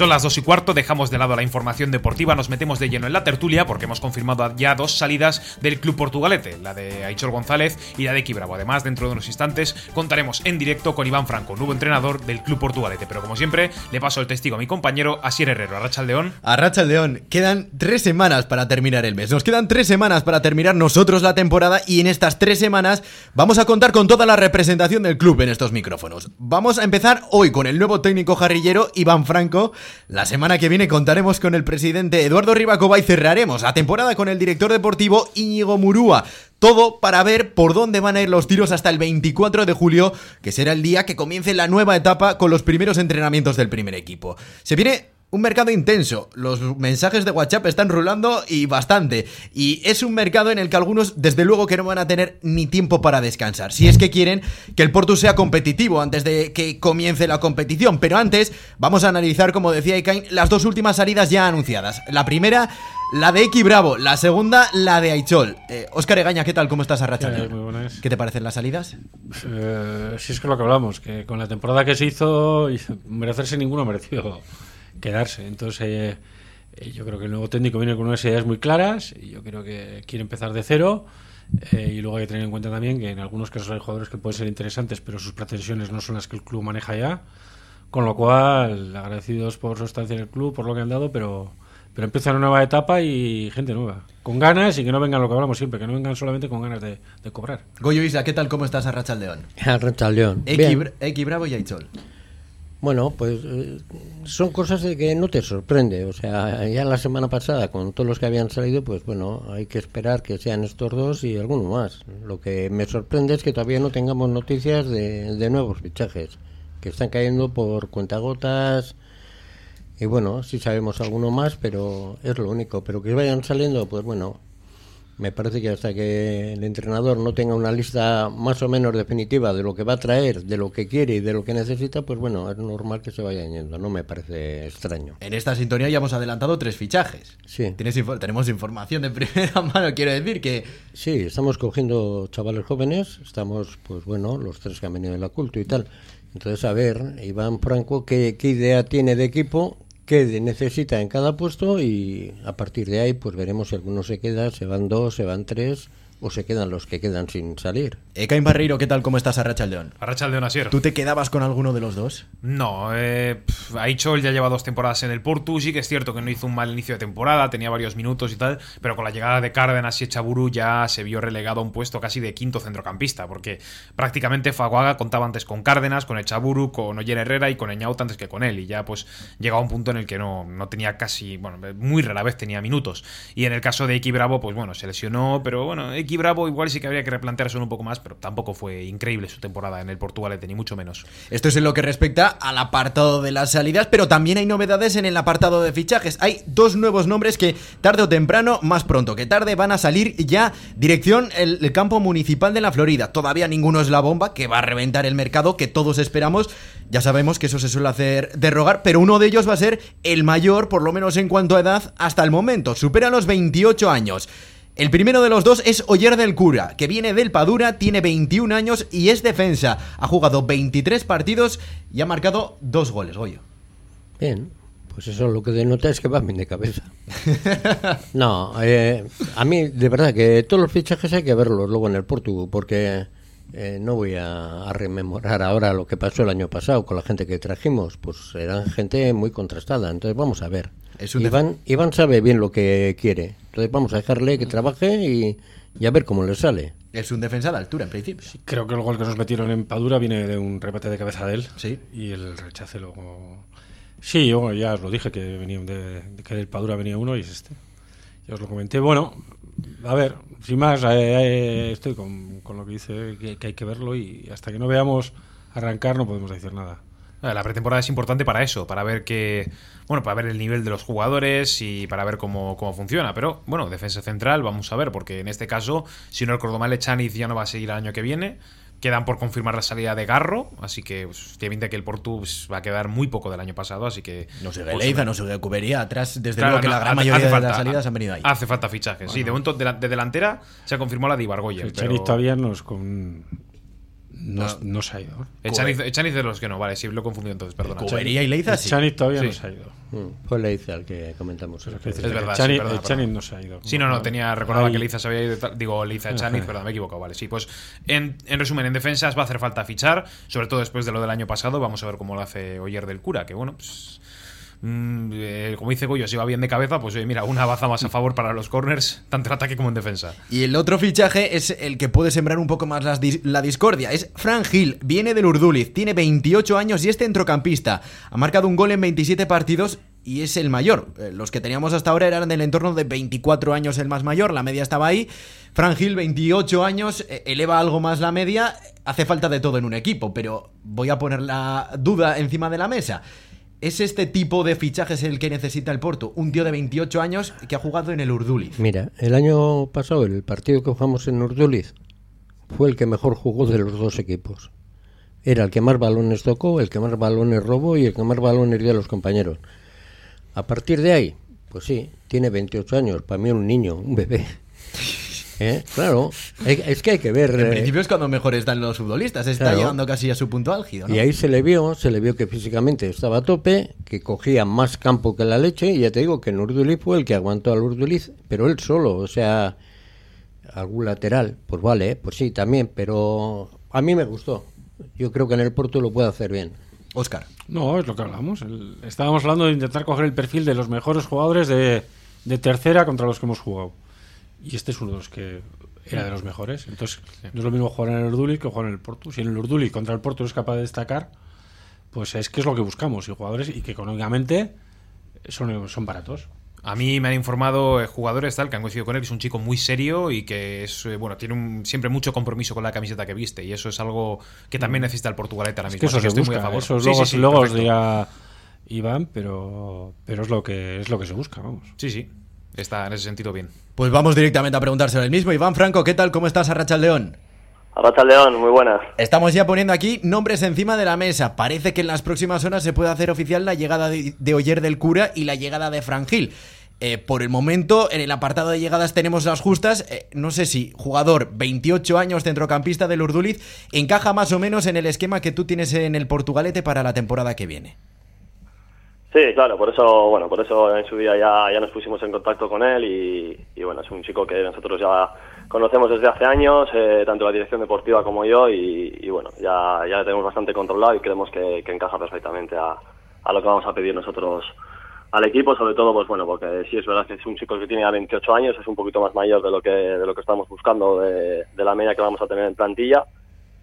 Son las dos y cuarto, dejamos de lado la información deportiva, nos metemos de lleno en la tertulia porque hemos confirmado ya dos salidas del club portugalete, la de Aichor González y la de Kibravo. Además, dentro de unos instantes contaremos en directo con Iván Franco, nuevo entrenador del club portugalete. Pero como siempre, le paso el testigo a mi compañero Asier Herrero, a Racha León. A Racha León, quedan tres semanas para terminar el mes. Nos quedan tres semanas para terminar nosotros la temporada y en estas tres semanas vamos a contar con toda la representación del club en estos micrófonos. Vamos a empezar hoy con el nuevo técnico jarrillero Iván Franco. La semana que viene contaremos con el presidente Eduardo Rivacoba y cerraremos la temporada con el director deportivo Íñigo Murúa. Todo para ver por dónde van a ir los tiros hasta el 24 de julio, que será el día que comience la nueva etapa con los primeros entrenamientos del primer equipo. Se viene un mercado intenso. Los mensajes de WhatsApp están rulando y bastante. Y es un mercado en el que algunos, desde luego, que no van a tener ni tiempo para descansar. Si es que quieren que el Porto sea competitivo antes de que comience la competición. Pero antes, vamos a analizar, como decía Ikain, las dos últimas salidas ya anunciadas. La primera, la de X Bravo. La segunda, la de Aichol. Oscar eh, Egaña, ¿qué tal? ¿Cómo estás, Arracha? Muy buenas. ¿Qué te parecen las salidas? Eh, si es que lo que hablamos, que con la temporada que se hizo, merecerse ninguno mereció quedarse. Entonces, eh, eh, yo creo que el nuevo técnico viene con unas ideas muy claras y yo creo que quiere empezar de cero. Eh, y luego hay que tener en cuenta también que en algunos casos hay jugadores que pueden ser interesantes, pero sus pretensiones no son las que el club maneja ya. Con lo cual, agradecidos por su estancia en el club, por lo que han dado, pero, pero empieza una nueva etapa y gente nueva. Con ganas y que no vengan lo que hablamos siempre, que no vengan solamente con ganas de, cobrar. Goyo Isla, ¿qué tal? ¿Cómo estás, Arrachaldeón? Arrachaldeón. X Bravo y Aichol. Bueno, pues eh, son cosas de que no te sorprende. O sea, ya la semana pasada, con todos los que habían salido, pues bueno, hay que esperar que sean estos dos y alguno más. Lo que me sorprende es que todavía no tengamos noticias de, de nuevos fichajes, que están cayendo por cuentagotas. Y bueno, sí sabemos alguno más, pero es lo único. Pero que vayan saliendo, pues bueno, me parece que hasta que el entrenador no tenga una lista más o menos definitiva de lo que va a traer, de lo que quiere y de lo que necesita, pues bueno, es normal que se vaya yendo, no me parece extraño. En esta sintonía ya hemos adelantado tres fichajes. Sí. tenemos información de primera mano, quiero decir que... Sí, estamos cogiendo chavales jóvenes, estamos, pues bueno, los tres que han venido de la culto y tal. Entonces, a ver, Iván Franco, ¿qué, qué idea tiene de equipo? Que necesita en cada puesto y a partir de ahí pues veremos si alguno se queda, se van dos, se van tres o se quedan los que quedan sin salir. Ekain Barreiro, ¿qué tal? ¿Cómo estás, Arrachaldeón? Arrachaldeón, Asier. ¿Tú te quedabas con alguno de los dos? No, eh, Aichol ya lleva dos temporadas en el Portu, sí que es cierto que no hizo un mal inicio de temporada, tenía varios minutos y tal, pero con la llegada de Cárdenas y Echaburu ya se vio relegado a un puesto casi de quinto centrocampista, porque prácticamente Faguaga contaba antes con Cárdenas, con Echaburu, con Oyer Herrera y con Eñaut antes que con él, y ya pues llegaba a un punto en el que no, no tenía casi, bueno, muy rara vez tenía minutos. Y en el caso de Iki Bravo, pues bueno, se lesionó, pero bueno, Iki Bravo igual sí que habría que replantearse un poco más, pero tampoco fue increíble su temporada en el Portugalete, ni mucho menos. Esto es en lo que respecta al apartado de las salidas, pero también hay novedades en el apartado de fichajes. Hay dos nuevos nombres que tarde o temprano, más pronto que tarde, van a salir ya dirección el, campo municipal de la Florida. Todavía ninguno es la bomba que va a reventar el mercado que todos esperamos. Ya sabemos que eso se suele hacer de rogar, pero uno de ellos va a ser el mayor, por lo menos en cuanto a edad, hasta el momento. Supera los 28 años. El primero de los dos es Oyer del Cura, que viene del Padura, tiene 21 años y es defensa. Ha jugado 23 partidos y ha marcado dos goles, Goyo. Bien, pues eso lo que denota es que va bien de cabeza. no, eh, a mí de verdad que todos los fichajes hay que verlos luego en el Portugal, porque eh, no voy a, rememorar ahora lo que pasó el año pasado con la gente que trajimos, pues eran gente muy contrastada. Entonces vamos a ver. Iván, Iván sabe bien lo que quiere. Entonces vamos a dejarle que trabaje y, a ver cómo le sale. Es un defensa de altura, en principio. creo que el gol que nos metieron en Padura viene de un remate de cabeza de él. Sí. Y el rechace luego. Sí, yo ya os lo dije que venía de, que del Padura venía uno y es este. Ya os lo comenté. Bueno, a ver, sin más, eh, eh, estoy con, lo que dice, que, hay que verlo y hasta que no veamos arrancar no podemos decir nada. La pretemporada es importante para eso, para ver que, bueno, para ver el nivel de los jugadores y para ver cómo, cómo funciona. Pero bueno, defensa central, vamos a ver, porque en este caso, si no el Cordomal Echaniz ya no va a seguir el año que viene. Quedan por confirmar la salida de Garro, así que pues, tiene que el Portu pues, va a quedar muy poco del año pasado, así que... No se ve pues, Leiza, no se ve Cubería, atrás desde luego que la gran mayoría de las salidas han venido ahí. Hace falta fichajes, sí, de momento de, delantera se ha confirmado la de Ibargoyen. Pero... todavía no es con No, no se ha ido. Echaniz, Echaniz de los que no, vale, sí, lo he confundido entonces, perdona. Cubería y Leiza sí. Chaniz todavía Sí. no se ha ido. Mm, Fue Leiza el que comentamos. Es Es verdad, Chani- sí, perdona, no se ha ido. Sí, no, no, tenía, recordaba que Liza se había ido, y tal- digo, Liza Chaniz, perdón, me he equivocado, vale, sí, pues en, en resumen, en defensas va a hacer falta fichar, sobre todo después de lo del año pasado, vamos a ver cómo lo hace Oyer del Cura, que bueno, pues... mm, eh, como dice Goyo, si va bien de cabeza, pues mira, una baza más a favor para los corners, tanto en ataque como en defensa. Y el otro fichaje es el que puede sembrar un poco más la discordia. Es Fran Gil, viene del Urduliz, tiene 28 años y es centrocampista. Ha marcado un gol en 27 partidos y es el mayor. Eh, Los que teníamos hasta ahora eran del entorno de 24 años el más mayor, la media estaba ahí. Fran Gil, 28 años, eh, eleva algo más la media. Hace falta de todo en un equipo, pero voy a poner la duda encima de la mesa. ¿Es este tipo de fichajes el que necesita el Porto? Un tío de 28 años que ha jugado en el Urduliz. Mira, el año pasado, el partido que jugamos en Urduliz fue el que mejor jugó de los dos equipos. Era el que más balones tocó, el que más balones robó y el que más balones dio a los compañeros. A partir de ahí, pues sí, tiene 28 años, para mí un niño, un bebé. ¿Eh? Claro, es que hay que ver... En eh, principio es cuando mejor están los futbolistas, está Claro. llegando casi a su punto álgido. ¿no? Y ahí se le vio, se le vio que físicamente estaba a tope, que cogía más campo que la leche, y ya te digo que en Urduliz fue el que aguantó al Urduliz, pero él solo, o sea, algún lateral, pues vale, pues sí, también, pero a mí me gustó. Yo creo que en el Porto lo puede hacer bien. Oscar. No, es lo que hablamos. El- estábamos hablando de intentar coger el perfil de los mejores jugadores de, de tercera contra los que hemos jugado. Y este es uno de los que era de los mejores. Entonces, no es lo mismo jugar en el Urduliz que jugar en el Porto. Si en el Urduliz contra el Porto es capaz de destacar, pues es que es lo que buscamos. Y jugadores y que económicamente son, son baratos. A mí me han informado eh, jugadores tal que han coincidido con él, que es un chico muy serio y que es eh, bueno tiene un- siempre mucho compromiso con la camiseta que viste y eso es algo que también necesita el Portugalete ahora Es mismo. que eso así que se estoy muy a busca. favor. Eso Sí, luego, sí, sí, luego os perfecto. dirá Iván, pero, pero es lo que es lo que se busca, vamos. Sí, sí. Está en ese sentido bien. Pues vamos directamente a preguntárselo el mismo. Iván Franco, ¿qué tal? ¿Cómo estás, Arracha León? Arracha León, muy buenas. Estamos ya poniendo aquí nombres encima de la mesa. Parece que en las próximas horas se puede hacer oficial la llegada de, de Oyer del Cura y la llegada de Frangil. Eh, por el momento, en el apartado de llegadas tenemos las justas. Eh, no sé si jugador 28 años, centrocampista del Urduliz, encaja más o menos en el esquema que tú tienes en el Portugalete para la temporada que viene. Sí, claro, por eso, bueno, por eso en su día ya, ya nos pusimos en contacto con él y, y, bueno, es un chico que nosotros ya conocemos desde hace años, eh, tanto la dirección deportiva como yo y, y bueno, ya, ya lo tenemos bastante controlado y creemos que, que encaja perfectamente a, a lo que vamos a pedir nosotros al equipo, sobre todo, pues bueno, porque sí es verdad que es un chico que tiene ya 28 años, es un poquito más mayor de lo que, de lo que estamos buscando de, de la media que vamos a tener en plantilla,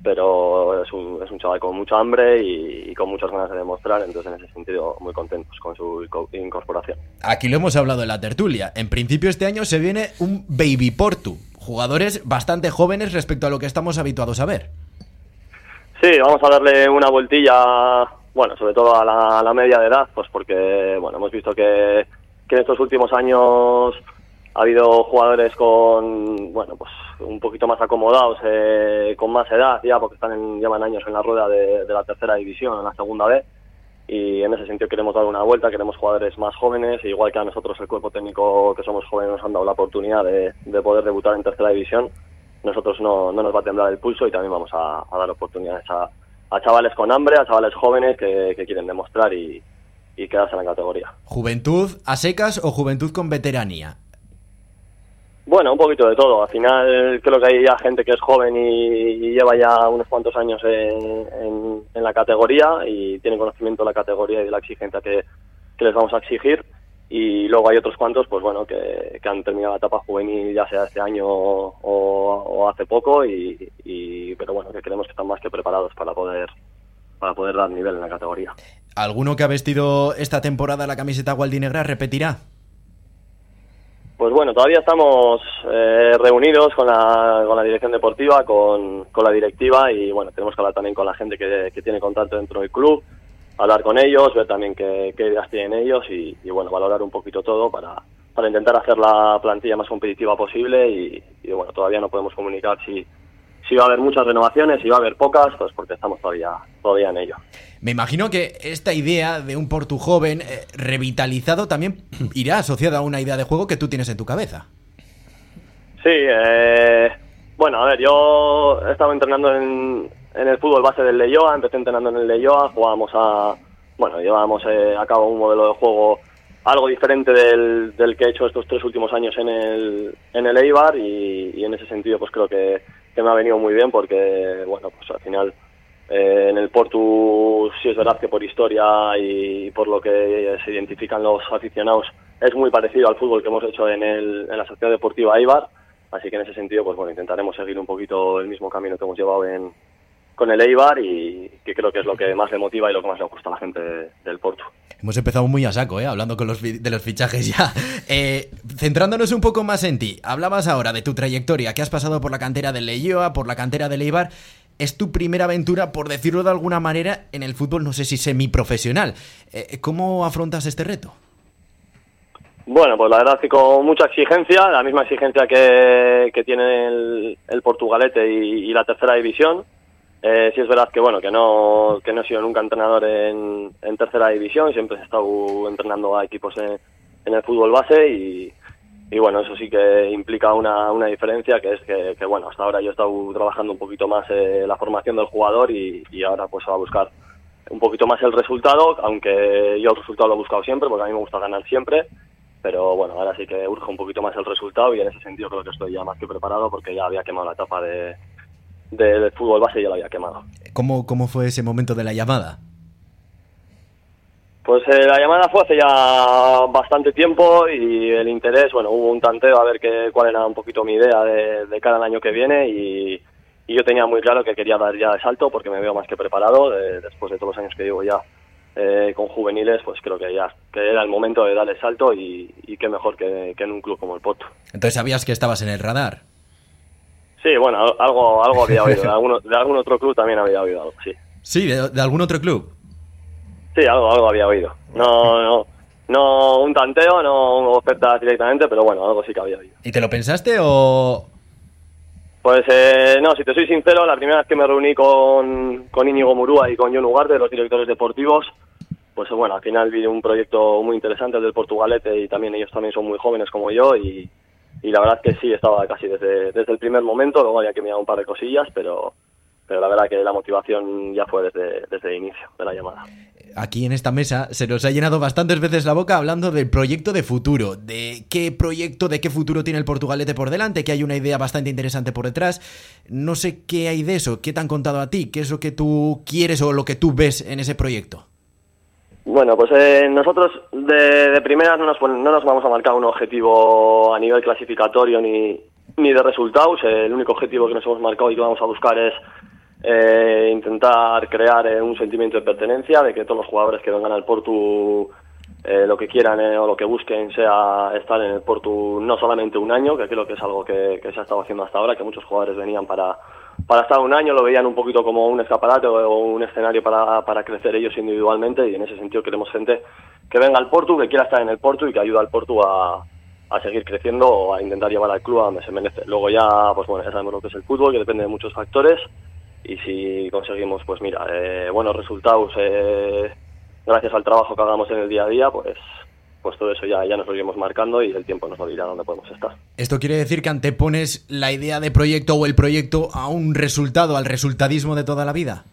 pero es un, es un chaval con mucha hambre y, y con muchas ganas de demostrar, entonces en ese sentido muy contentos con su inco- incorporación. Aquí lo hemos hablado en la tertulia. En principio este año se viene un Baby Portu. Jugadores bastante jóvenes respecto a lo que estamos habituados a ver. Sí, vamos a darle una vueltilla, bueno, sobre todo a la, a la media de edad, pues porque, bueno, hemos visto que, que en estos últimos años ha habido jugadores con, bueno, pues un poquito más acomodados, eh, con más edad ya, porque están en, llevan años en la rueda de, la tercera división, en la segunda B, y en ese sentido queremos dar una vuelta, queremos jugadores más jóvenes, e igual que a nosotros el cuerpo técnico que somos jóvenes nos han dado la oportunidad de, de poder debutar en tercera división, nosotros no, no nos va a temblar el pulso y también vamos a, a dar oportunidades a, a chavales con hambre, a chavales jóvenes que, que quieren demostrar y, y quedarse en la categoría. ¿Juventud a secas o juventud con veteranía? Bueno, un poquito de todo. Al final creo que hay ya gente que es joven y, lleva ya unos cuantos años en, en- la categoría y tiene conocimiento de la categoría y de la exigencia que, que les vamos a exigir. Y luego hay otros cuantos, pues bueno, que, que han terminado la etapa juvenil ya sea este año o, o hace poco, y, y- pero bueno, que creemos que están más que preparados para poder para poder dar nivel en la categoría. ¿Alguno que ha vestido esta temporada la camiseta gualdinegra repetirá? Pues bueno, todavía estamos eh, reunidos con la, con la dirección deportiva, con, con la directiva y bueno, tenemos que hablar también con la gente que, que tiene contacto dentro del club, hablar con ellos, ver también qué, qué ideas tienen ellos y, y, bueno, valorar un poquito todo para, para intentar hacer la plantilla más competitiva posible y, y, bueno, todavía no podemos comunicar si, si va a haber muchas renovaciones, si va a haber pocas, pues porque estamos todavía, todavía en ello. Me imagino que esta idea de un Portu joven eh, revitalizado también irá asociada a una idea de juego que tú tienes en tu cabeza. Sí, eh, bueno, a ver, yo he estado entrenando en, en el fútbol base del Leyoa, empecé entrenando en el Leyoa, jugábamos a, bueno, llevábamos eh, a cabo un modelo de juego algo diferente del, del, que he hecho estos tres últimos años en el, en el Eibar y, y en ese sentido pues creo que, que, me ha venido muy bien porque, bueno, pues al final eh, en el Portu sí es verdad que por historia y por lo que se identifican los aficionados es muy parecido al fútbol que hemos hecho en, el, en la Sociedad Deportiva Eibar, así que en ese sentido pues bueno, intentaremos seguir un poquito el mismo camino que hemos llevado en, con el Eibar y que creo que es lo que más le motiva y lo que más le gusta a la gente del Porto. Hemos empezado muy a saco, ¿eh? hablando con los de los fichajes ya. Eh, centrándonos un poco más en ti, hablabas ahora de tu trayectoria, que has pasado por la cantera del Leioa, por la cantera del Eibar. Es tu primera aventura, por decirlo de alguna manera, en el fútbol, no sé si semiprofesional. Eh, ¿Cómo afrontas este reto? Bueno, pues la verdad es que con mucha exigencia, la misma exigencia que, que tiene el, el Portugalete y, y la tercera división eh, sí es verdad que bueno que no que no he sido nunca entrenador en, tercera división, siempre he estado entrenando a equipos en, en el fútbol base y, y, bueno eso sí que implica una, una diferencia que es que, que, bueno hasta ahora yo he estado trabajando un poquito más eh, la formación del jugador y, y ahora pues va a buscar un poquito más el resultado, aunque yo el resultado lo he buscado siempre porque a mí me gusta ganar siempre pero bueno, ahora sí que urge un poquito más el resultado y en ese sentido creo que estoy ya más que preparado porque ya había quemado la etapa de, del fútbol base ya lo había quemado. ¿Cómo, ¿Cómo fue ese momento de la llamada? Pues eh, la llamada fue hace ya bastante tiempo y el interés, bueno, hubo un tanteo a ver qué, cuál era un poquito mi idea de, de cara al año que viene y, y, yo tenía muy claro que quería dar ya el salto porque me veo más que preparado de, después de todos los años que llevo ya eh, con juveniles, pues creo que ya que era el momento de dar el salto y, y qué mejor que, que en un club como el Porto. Entonces sabías que estabas en el radar. Sí, bueno, algo, algo había oído. De algún, de algún otro club también había oído algo, sí. Sí, de, de, algún otro club. Sí, algo, algo había oído. No, no, no un tanteo, no ofertas directamente, pero bueno, algo sí que había oído. ¿Y te lo pensaste o...? Pues eh, no, si te soy sincero, la primera vez que me reuní con, con Íñigo Murúa y con John Ugarte, los directores deportivos, pues bueno, al final vi un proyecto muy interesante el del Portugalete y también ellos también son muy jóvenes como yo y, y la verdad que sí, estaba casi desde, desde el primer momento, luego había que mirar un par de cosillas, pero, pero la verdad que la motivación ya fue desde, desde el inicio de la llamada. Aquí en esta mesa se nos ha llenado bastantes veces la boca hablando del proyecto de futuro, de qué proyecto, de qué futuro tiene el Portugalete por delante, que hay una idea bastante interesante por detrás. No sé qué hay de eso, qué te han contado a ti, qué es lo que tú quieres o lo que tú ves en ese proyecto. Bueno, pues eh, nosotros de, de primeras no nos, no nos vamos a marcar un objetivo a nivel clasificatorio ni, ni de resultados. El único objetivo que nos hemos marcado y que vamos a buscar es eh, intentar crear eh, un sentimiento de pertenencia, de que todos los jugadores que vengan al Portu eh, lo que quieran o lo que busquen sea estar en el Portu no solamente un año, que creo que es algo que, que se ha estado haciendo hasta ahora, que muchos jugadores venían para para estar un año lo veían un poquito como un escaparate o un escenario para, para crecer ellos individualmente y en ese sentido queremos gente que venga al Portu, que quiera estar en el Portu y que ayude al Portu a, a seguir creciendo o a intentar llevar al club a donde se merece. Luego ya, pues bueno, ya sabemos lo que es el fútbol, que depende de muchos factores y si conseguimos, pues mira, eh, buenos resultados eh, gracias al trabajo que hagamos en el día a día, pues pues todo eso ya, ya nos lo iremos marcando y el tiempo nos lo dirá dónde podemos estar. ¿Esto quiere decir que antepones la idea de proyecto o el proyecto a un resultado, al resultadismo de toda la vida?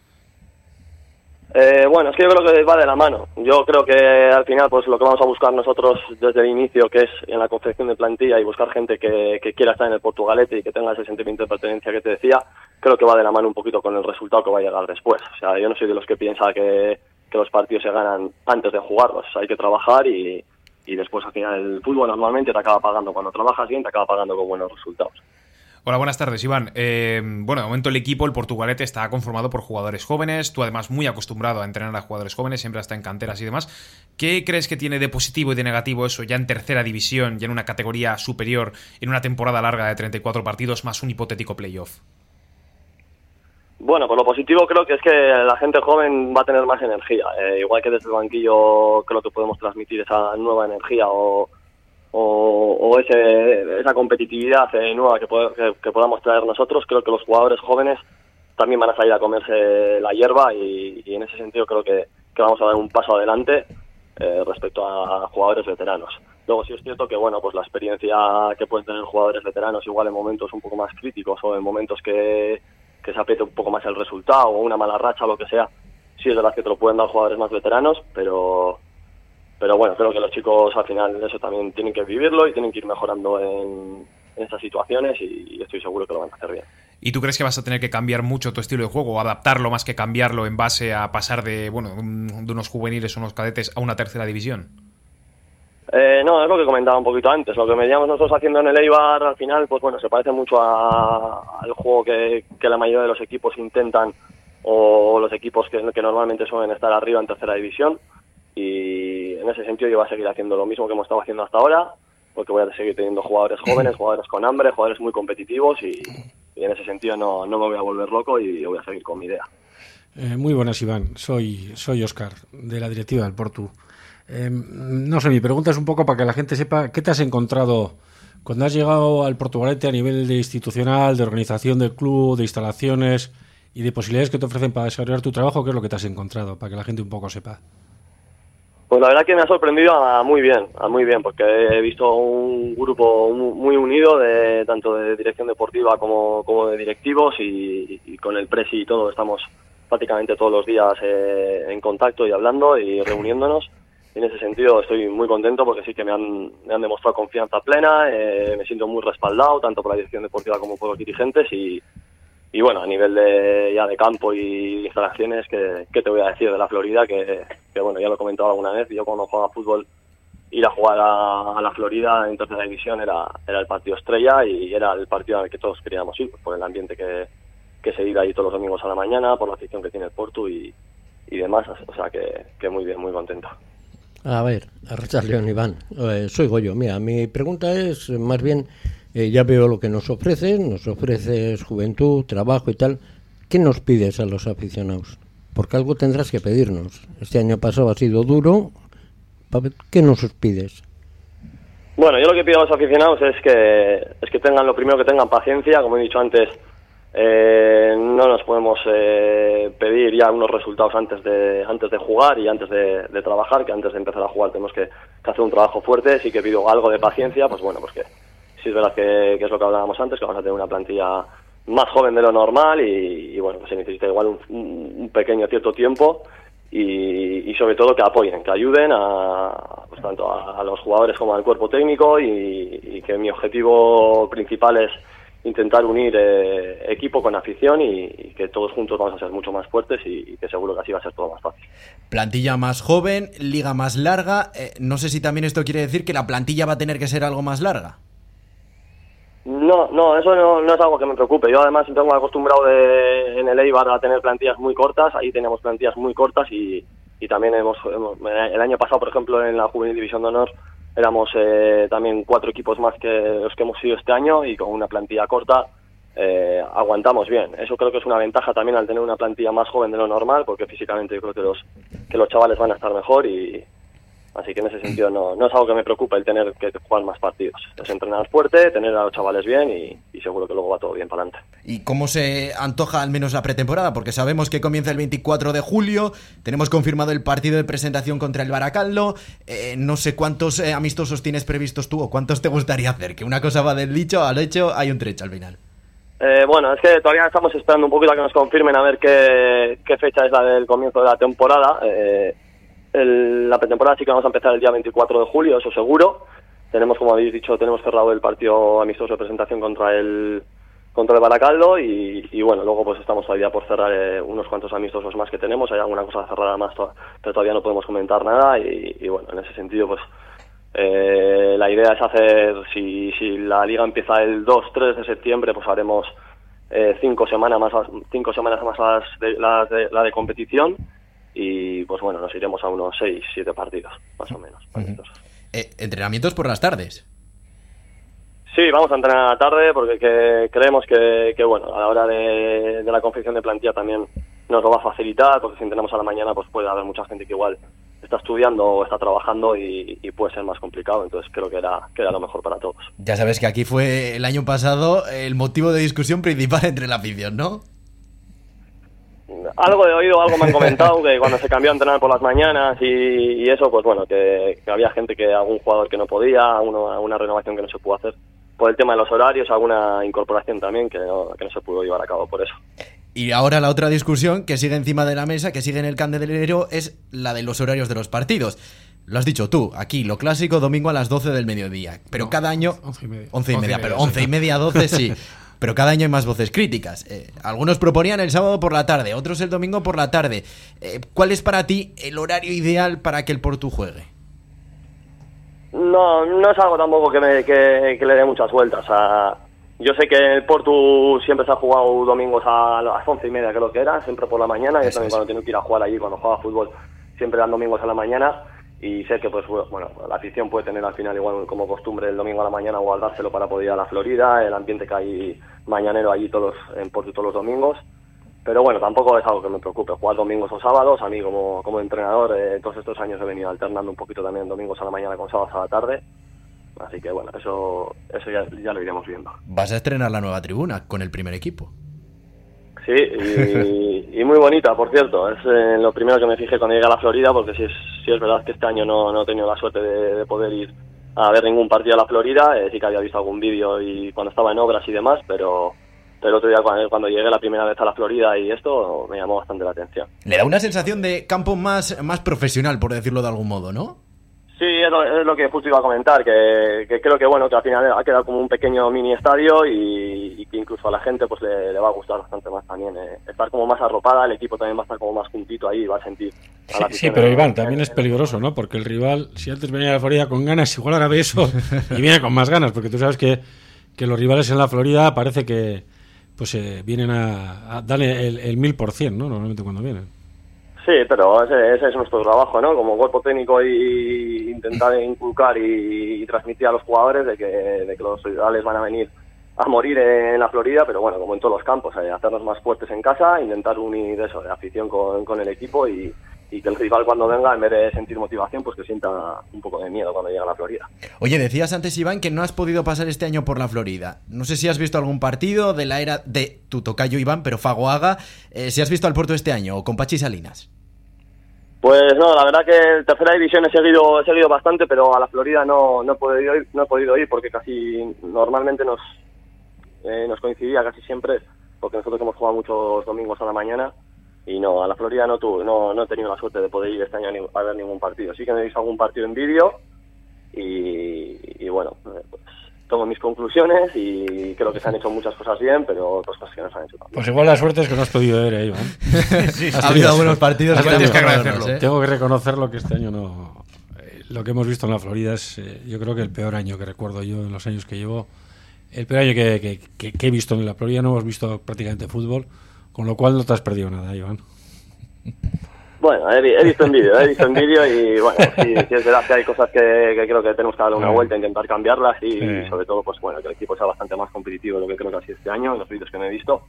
Eh, bueno, es que yo creo que va de la mano. Yo creo que al final, pues lo que vamos a buscar nosotros desde el inicio, que es en la confección de plantilla y buscar gente que, que quiera estar en el Portugalete y que tenga ese sentimiento de pertenencia que te decía, creo que va de la mano un poquito con el resultado que va a llegar después. O sea, yo no soy de los que piensa que, que los partidos se ganan antes de jugarlos. Hay que trabajar y, y después al final el fútbol normalmente te acaba pagando cuando trabajas bien, te acaba pagando con buenos resultados. Hola, buenas tardes, Iván. Eh, bueno, de momento el equipo, el Portugalete, está conformado por jugadores jóvenes. Tú, además, muy acostumbrado a entrenar a jugadores jóvenes, siempre está en canteras y demás. ¿Qué crees que tiene de positivo y de negativo eso ya en tercera división, ya en una categoría superior, en una temporada larga de 34 partidos, más un hipotético playoff? Bueno, por lo positivo creo que es que la gente joven va a tener más energía. Eh, igual que desde el banquillo creo que podemos transmitir esa nueva energía o, o, ese, esa competitividad eh, nueva que, que, podamos traer nosotros. Creo que los jugadores jóvenes también van a salir a comerse la hierba y, y en ese sentido creo que, que, vamos a dar un paso adelante eh, respecto a jugadores veteranos. Luego sí es cierto que bueno, pues la experiencia que pueden tener jugadores veteranos igual en momentos un poco más críticos o en momentos que que se apriete un poco más el resultado o una mala racha o lo que sea, sí es de las que te lo pueden dar jugadores más veteranos, pero pero bueno, creo que los chicos al final eso también tienen que vivirlo y tienen que ir mejorando en, en esas situaciones y, estoy seguro que lo van a hacer bien. ¿Y tú crees que vas a tener que cambiar mucho tu estilo de juego adaptarlo más que cambiarlo en base a pasar de, bueno, de unos juveniles o unos cadetes a una tercera división? Eh, no, es lo que comentaba un poquito antes. Lo que veníamos nosotros haciendo en el Eibar al final, pues bueno, se parece mucho al juego que, la mayoría de los equipos intentan o los equipos que, que normalmente suelen estar arriba en tercera división. Y en ese sentido yo voy a seguir haciendo lo mismo que hemos estado haciendo hasta ahora, porque voy a seguir teniendo jugadores jóvenes, jugadores con hambre, jugadores muy competitivos y, en ese sentido no, no, me voy a volver loco y voy a seguir con mi idea. Eh, muy buenas, Iván. Soy, soy Oscar, de la directiva del Portu. Eh, no sé, mi pregunta es un poco para que la gente sepa qué te has encontrado cuando has llegado al Portugalete a nivel de institucional, de organización del club, de instalaciones y de posibilidades que te ofrecen para desarrollar tu trabajo, qué es lo que te has encontrado, para que la gente un poco sepa. Pues la verdad que me ha sorprendido a muy bien, a muy bien, porque he visto un grupo muy unido, de tanto de dirección deportiva como, como de directivos y, con el presi y todo estamos prácticamente todos los días eh, en contacto y hablando y reuniéndonos. En ese sentido estoy muy contento porque sí que me han, me han demostrado confianza plena, eh, me siento muy respaldado tanto por la dirección deportiva como por los dirigentes y, y bueno, a nivel de, ya de campo y instalaciones, ¿qué, te voy a decir de la Florida? Que, bueno, ya lo he comentado alguna vez, yo cuando jugaba fútbol, ir a jugar a, la Florida en tercera división era, era el partido estrella y era el partido al que todos queríamos ir, por el ambiente que, que se vive ahí todos los domingos a la mañana, por la afición que tiene el Porto y, y demás, o sea que, que muy bien, muy contento. A ver, León Iván, eh, soy Goyo. Mira, mi pregunta es más bien eh, ya veo lo que nos ofreces, nos ofreces juventud, trabajo y tal. ¿Qué nos pides a los aficionados? Porque algo tendrás que pedirnos. Este año pasado ha sido duro. ¿Qué nos pides? Bueno, yo lo que pido a los aficionados es que, es que tengan lo primero que tengan paciencia, como he dicho antes, eh, no nos podemos eh, pedir ya unos resultados antes de antes de jugar y antes de, trabajar, que antes de empezar a jugar tenemos que, hacer un trabajo fuerte, sí que pido algo de paciencia, pues bueno, pues que, sí es verdad que, es lo que hablábamos antes, que vamos a tener una plantilla más joven de lo normal y, bueno, pues se necesita igual un, pequeño cierto tiempo y, sobre todo que apoyen, que ayuden a, pues tanto a, los jugadores como al cuerpo técnico y, que mi objetivo principal es intentar unir eh, equipo con afición y, que todos juntos vamos a ser mucho más fuertes y, que seguro que así va a ser todo más fácil. Plantilla más joven, liga más larga. Eh, no sé si también esto quiere decir que la plantilla va a tener que ser algo más larga. No, no, eso no, es algo que me preocupe. Yo además tengo acostumbrado de, en el Eibar a tener plantillas muy cortas, ahí teníamos plantillas muy cortas y, y también hemos, el año pasado, por ejemplo, en la Juvenil División de Honor éramos eh, también cuatro equipos más que los que hemos sido este año y con una plantilla corta eh, aguantamos bien. Eso creo que es una ventaja también al tener una plantilla más joven de lo normal, porque físicamente yo creo que los, que los chavales van a estar mejor y, Así que en ese sentido no, no es algo que me preocupa el tener que jugar más partidos. Es entrenar fuerte, tener a los chavales bien y, seguro que luego va todo bien para adelante. ¿Y cómo se antoja al menos la pretemporada? Porque sabemos que comienza el 24 de julio, tenemos confirmado el partido de presentación contra el Baracaldo. Eh, no sé cuántos eh, amistosos tienes previstos tú o cuántos te gustaría hacer, que una cosa va del dicho al hecho, hay un trecho al final. Eh, bueno, es que todavía estamos esperando un poquito a que nos confirmen a ver qué, qué fecha es la del comienzo de la temporada. Eh, la pretemporada sí que vamos a empezar el día 24 de julio, eso seguro. Tenemos, como habéis dicho, tenemos cerrado el partido amistoso de presentación contra el contra el Baracaldo y, bueno, luego pues estamos todavía por cerrar eh, unos cuantos amistosos más que tenemos, hay alguna cosa cerrada más, pero todavía no podemos comentar nada y, bueno, en ese sentido pues eh, la idea es hacer, si, si la liga empieza el 2-3 de septiembre, pues haremos eh, cinco semanas más cinco semanas más de, la de competición y pues bueno, nos iremos a unos 6, 7 partidos, más o menos. Eh, ¿Entrenamientos por las tardes? Sí, vamos a entrenar a la tarde porque creemos que, que, bueno, a la hora de, la confección de plantilla también nos lo va a facilitar, porque si entrenamos a la mañana pues puede haber mucha gente que igual está estudiando o está trabajando y, puede ser más complicado, entonces creo que era, que era lo mejor para todos. Ya sabes que aquí fue el año pasado el motivo de discusión principal entre la afición, ¿no? Algo de oído, algo me han comentado, que cuando se cambió a entrenar por las mañanas y, eso, pues bueno, que, había gente que, algún jugador que no podía, uno, una renovación que no se pudo hacer. por el tema de los horarios, alguna incorporación también que no, que no se pudo llevar a cabo por eso. Y ahora la otra discusión que sigue encima de la mesa, que sigue en el candelero, es la de los horarios de los partidos. Lo has dicho tú, aquí lo clásico domingo a las 12 del mediodía. Pero No, cada año... 11 y media. 11 y 11 y media, pero sí. 11 y media, 12 sí. Pero cada año hay más voces críticas. Eh, algunos proponían el sábado por la tarde, otros el domingo por la tarde. Eh, ¿Cuál es para ti el horario ideal para que el Portu juegue? No, no es algo tampoco que, me, que, que le dé muchas vueltas. a- yo sé que el Portu siempre se ha jugado domingos a las once y media, creo que era, siempre por la mañana. Yo Eso también es. cuando tengo que ir a jugar allí, cuando jugaba fútbol, siempre eran domingos a la mañana. Y sé que, pues bueno, la afición puede tener al final igual como costumbre el domingo a la mañana guardárselo para poder ir a la Florida, el ambiente que hay mañanero allí todos en Portu todos los domingos. Pero bueno, tampoco es algo que me preocupe. Jugar domingos o sábados, a mí como, como entrenador, eh, todos estos años he venido alternando un poquito también domingos a la mañana con sábados a la tarde. Así que bueno, eso, eso ya, ya lo iremos viendo. Vas a estrenar la nueva tribuna con el primer equipo. Sí, y, y muy bonita, por cierto. Es eh, lo primero que me fijé cuando llegué a la Florida, porque sí es, sí es verdad que este año no, no he tenido la suerte de, de poder ir a ver ningún partido a la Florida. Eh, sí que había visto algún vídeo y cuando estaba en obras y demás, pero, pero el otro día cuando, cuando llegué la primera vez a la Florida y esto me llamó bastante la atención. Le da una sensación de campo más, más profesional, por decirlo de algún modo, ¿no? Sí, es lo, es lo que justo iba a comentar, que, que creo que bueno que al final ha quedado como un pequeño mini estadio y, y que incluso a la gente pues le, le va a gustar bastante más también. eh, estar como más arropada, el equipo también va a estar como más juntito ahí, va a sentir. La Sí, pero Iván, también es peligroso, ¿no? Porque el rival, si antes venía a la Florida con ganas, igual ahora ve eso y viene con más ganas, porque tú sabes que, que los rivales en la Florida parece que pues eh, vienen a, a darle el, mil por cien, ¿no? Normalmente cuando vienen. Sí, pero ese, ese es nuestro trabajo, ¿no? Como cuerpo técnico y intentar inculcar y, y transmitir a los jugadores de que, de que los rivales van a venir a morir en la Florida, pero bueno, como en todos los campos, eh, hacernos más fuertes en casa, intentar unir eso, de afición con, con el equipo y, y que el rival cuando venga, en vez de sentir motivación, pues que sienta un poco de miedo cuando llega a la Florida. Oye, decías antes, Iván, que no has podido pasar este año por la Florida. No sé si has visto algún partido de la era de tu tocayo Iván, pero Fagoaga, eh, si has visto al Puerto este año o con Pachi Salinas. Pues no, la verdad que en tercera división he seguido, he seguido bastante, pero a la Florida no, no, he, podido ir, no he podido ir porque casi normalmente nos, eh, nos coincidía casi siempre, porque nosotros hemos jugado muchos domingos a la mañana y no, a la Florida no, tuve, no, no he tenido la suerte de poder ir este año a, ni- a ver ningún partido. Sí que me he visto algún partido en vídeo y, y bueno, pues tomo mis conclusiones y creo que se han hecho muchas cosas bien, pero otras cosas que no se han hecho tan bien. Pues igual la suerte es que no has podido ver, ¿eh, Iván. ha habido algunos partidos que tenemos que agradecerlo. ¿eh? Tengo que reconocerlo que este año no. eh, Lo que hemos visto en la Florida es, eh, yo creo que el peor año que recuerdo yo en los años que llevo. El peor año que, que- que- que he visto en la Florida. No hemos visto prácticamente fútbol, con lo cual no te has perdido nada, Iván. Bueno, he, vi- he visto en vídeo, he visto en vídeo y bueno, sí, sí es verdad que hay cosas que, que creo que tenemos que darle una vuelta, intentar cambiarlas y Sí. sobre todo, pues bueno, que el equipo sea bastante más competitivo de lo que creo que ha sido este año en los vídeos que me he visto.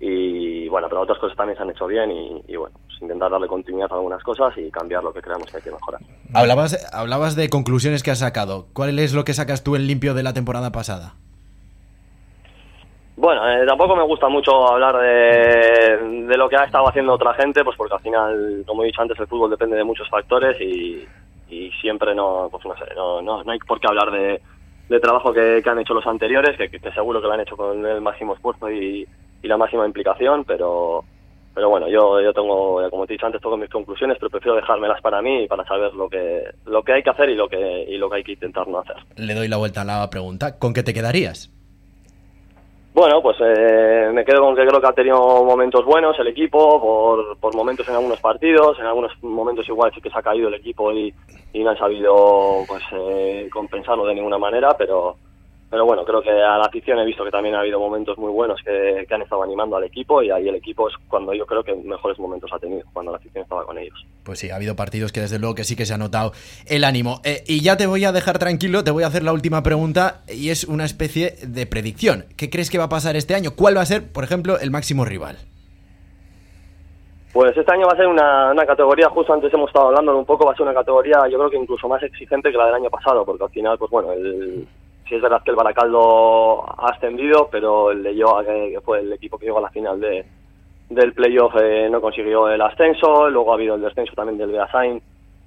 Y bueno, pero otras cosas también se han hecho bien y, y bueno, pues intentar darle continuidad a algunas cosas y cambiar lo que creamos que hay que mejorar. Hablabas, hablabas de conclusiones que has sacado. ¿Cuál es lo que sacas tú en limpio de la temporada pasada? Bueno, eh, tampoco me gusta mucho hablar de, de lo que ha estado haciendo otra gente, pues porque al final, como he dicho antes, el fútbol depende de muchos factores y, y siempre no, pues no sé, no, no, no hay por qué hablar de, trabajo que, han hecho los anteriores, que, que seguro que lo han hecho con el máximo esfuerzo y, y la máxima implicación, pero pero bueno, yo, yo tengo, como te he dicho antes, tengo mis conclusiones, pero prefiero dejármelas para mí y para saber lo que, lo que hay que hacer y lo que, y lo que hay que intentar no hacer. Le doy la vuelta a la pregunta. ¿Con qué te quedarías? Bueno, pues eh, me quedo con que creo que ha tenido momentos buenos el equipo, por, por momentos en algunos partidos, en algunos momentos igual sí que se ha caído el equipo y, y no han sabido pues eh, compensarlo de ninguna manera, pero pero bueno, creo que a la afición he visto que también ha habido momentos muy buenos que, que han estado animando al equipo y ahí el equipo es cuando yo creo que mejores momentos ha tenido, cuando la afición estaba con ellos. Pues sí, ha habido partidos que desde luego que sí que se ha notado el ánimo. Eh, y ya te voy a dejar tranquilo, te voy a hacer la última pregunta y es una especie de predicción. ¿Qué crees que va a pasar este año? ¿Cuál va a ser, por ejemplo, el máximo rival? Pues este año va a ser una, una categoría, justo antes hemos estado hablando un poco, va a ser una categoría yo creo que incluso más exigente que la del año pasado, porque al final, pues bueno, el, sí es verdad que el Baracaldo ha ascendido, pero el de Yoa, que, fue el equipo que llegó a la final de, del playoff, eh, no consiguió el ascenso, luego ha habido el descenso también del Beasain,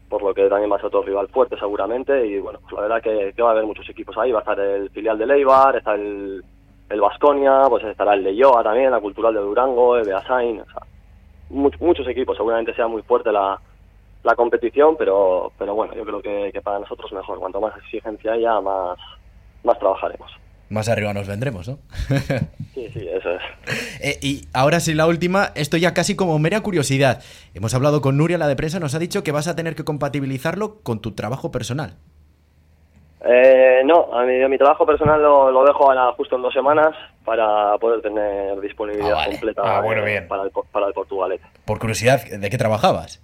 por lo que también va a ser otro rival fuerte seguramente. Y bueno, pues la verdad que, va a haber muchos equipos ahí, va a estar el filial de Leibar, está el el Vasconia, pues estará el de Yoa también, la Cultural de Durango, el Beasain, o sea, much- muchos equipos, seguramente sea muy fuerte la, la competición, pero pero bueno, yo creo que, que para nosotros mejor, cuanto más exigencia haya, más, más trabajaremos. Más arriba nos vendremos, ¿no? Sí, sí, eso es. Eh, y ahora sí, la última, esto ya casi como mera curiosidad. Hemos hablado con Nuria, la de prensa, nos ha dicho que vas a tener que compatibilizarlo con tu trabajo personal. Eh, no, a mi, a mi trabajo personal lo, lo dejo ahora justo en dos semanas para poder tener disponibilidad Ah, vale. completa Ah, bueno, eh, bien. para el, para el Portugalete. Por curiosidad, ¿de qué trabajabas?